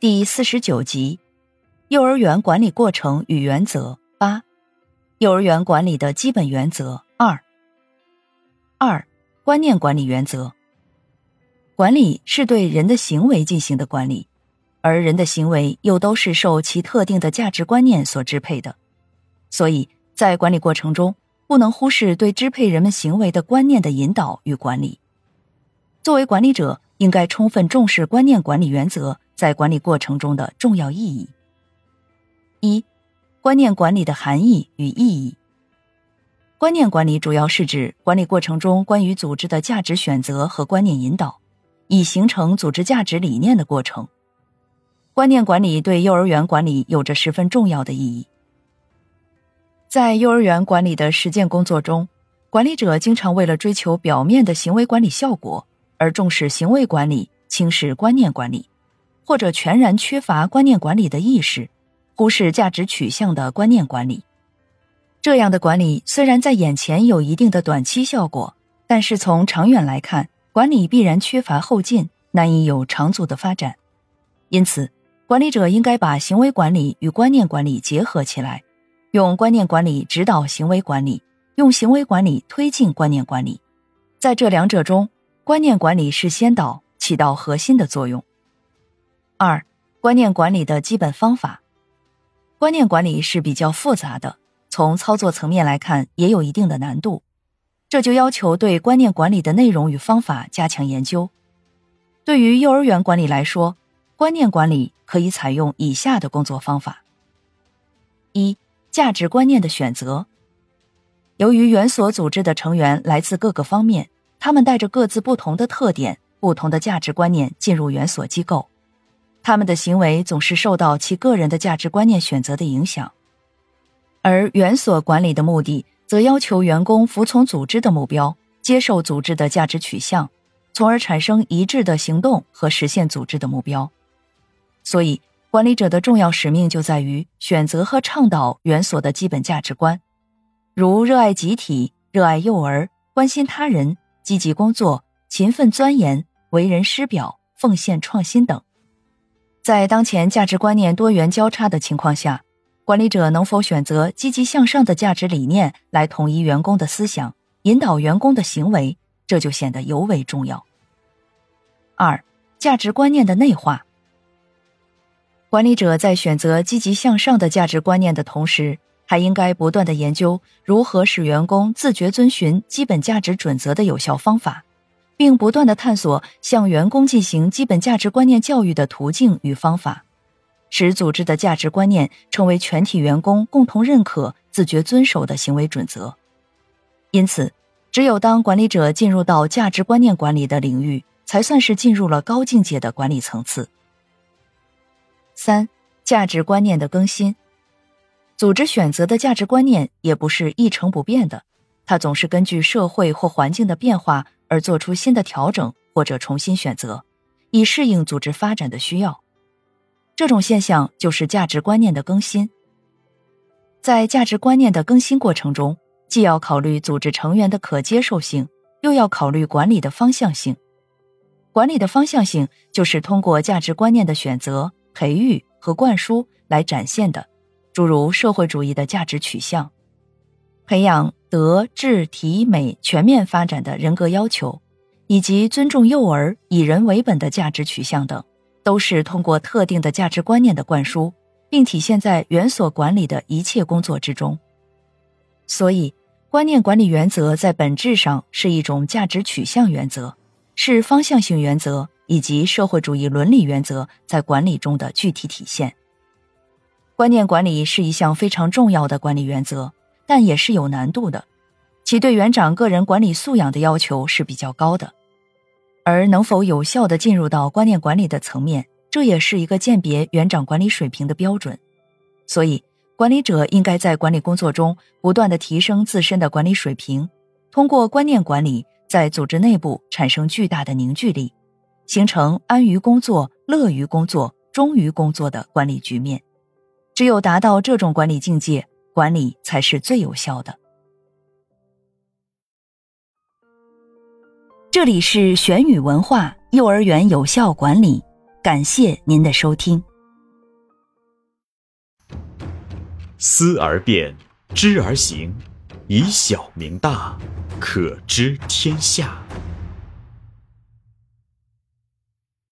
第四十九集：幼儿园管理过程与原则八。幼儿园管理的基本原则二。二、观念管理原则。管理是对人的行为进行的管理，而人的行为又都是受其特定的价值观念所支配的。所以在管理过程中，不能忽视对支配人们行为的观念的引导与管理。作为管理者，应该充分重视观念管理原则在管理过程中的重要意义。一、观念管理的含义与意义。观念管理主要是指管理过程中关于组织的价值选择和观念引导，以形成组织价值理念的过程。观念管理对幼儿园管理有着十分重要的意义。在幼儿园管理的实践工作中，管理者经常为了追求表面的行为管理效果，而重视行为管理，轻视观念管理，或者全然缺乏观念管理的意识，忽视价值取向的观念管理。这样的管理虽然在眼前有一定的短期效果，但是从长远来看，管理必然缺乏后劲，难以有长足的发展。因此，管理者应该把行为管理与观念管理结合起来。用观念管理指导行为管理，用行为管理推进观念管理。在这两者中，观念管理是先导，起到核心的作用。二、观念管理的基本方法。观念管理是比较复杂的，从操作层面来看，也有一定的难度。这就要求对观念管理的内容与方法加强研究。对于幼儿园管理来说，观念管理可以采用以下的工作方法：一、价值观念的选择。由于园所组织的成员来自各个方面，他们带着各自不同的特点、不同的价值观念进入园所机构，他们的行为总是受到其个人的价值观念选择的影响。而园所管理的目的，则要求员工服从组织的目标，接受组织的价值取向，从而产生一致的行动和实现组织的目标。所以。管理者的重要使命就在于选择和倡导园所的基本价值观，如热爱集体、热爱幼儿、关心他人、积极工作、勤奋钻研、为人师表、奉献创新等。在当前价值观念多元交叉的情况下，管理者能否选择积极向上的价值理念来统一员工的思想，引导员工的行为，这就显得尤为重要。二、价值观念的内化。管理者在选择积极向上的价值观念的同时，还应该不断的研究如何使员工自觉遵循基本价值准则的有效方法，并不断的探索向员工进行基本价值观念教育的途径与方法，使组织的价值观念成为全体员工共同认可、自觉遵守的行为准则。因此，只有当管理者进入到价值观念管理的领域，才算是进入了高境界的管理层次。三、价值观念的更新。组织选择的价值观念也不是一成不变的，它总是根据社会或环境的变化而做出新的调整或者重新选择，以适应组织发展的需要。这种现象就是价值观念的更新。在价值观念的更新过程中，既要考虑组织成员的可接受性，又要考虑管理的方向性。管理的方向性就是通过价值观念的选择。培育和灌输来展现的，诸如社会主义的价值取向，培养德智体美全面发展的人格要求，以及尊重幼儿、以人为本的价值取向等，都是通过特定的价值观念的灌输，并体现在园所管理的一切工作之中。所以，观念管理原则在本质上是一种价值取向原则，是方向性原则。以及社会主义伦理原则在管理中的具体体现。观念管理是一项非常重要的管理原则，但也是有难度的，其对园长个人管理素养的要求是比较高的。而能否有效的进入到观念管理的层面，这也是一个鉴别园长管理水平的标准。所以，管理者应该在管理工作中不断的提升自身的管理水平，通过观念管理，在组织内部产生巨大的凝聚力，形成安于工作、乐于工作、忠于工作的管理局面。只有达到这种管理境界，管理才是最有效的。这里是玄宇文化幼儿园有效管理，感谢您的收听。思而变，知而行，以小明大，可知天下。